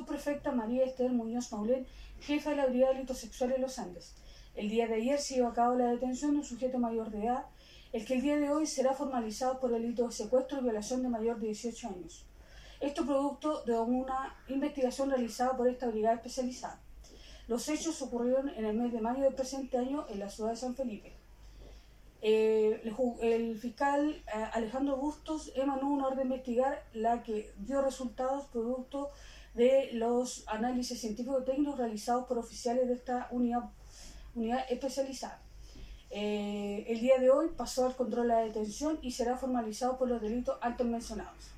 subprefecta María Esther Muñoz Maulén, jefa de la Brigada de Delitos Sexuales en los Andes. El día de ayer se llevó a cabo la detención de un sujeto mayor de edad, el que el día de hoy será formalizado por delito de secuestro y violación de mayor de 18 años. Esto producto de una investigación realizada por esta brigada especializada. Los hechos ocurrieron en el mes de mayo del presente año en la ciudad de San Felipe. Eh, el, fiscal eh, Alejandro Bustos emanó una orden de investigar la que dio resultados producto de los análisis científicos técnicos realizados por oficiales de esta unidad, especializada. Eh, el día de hoy pasó al control de la detención y será formalizado por los delitos antes mencionados.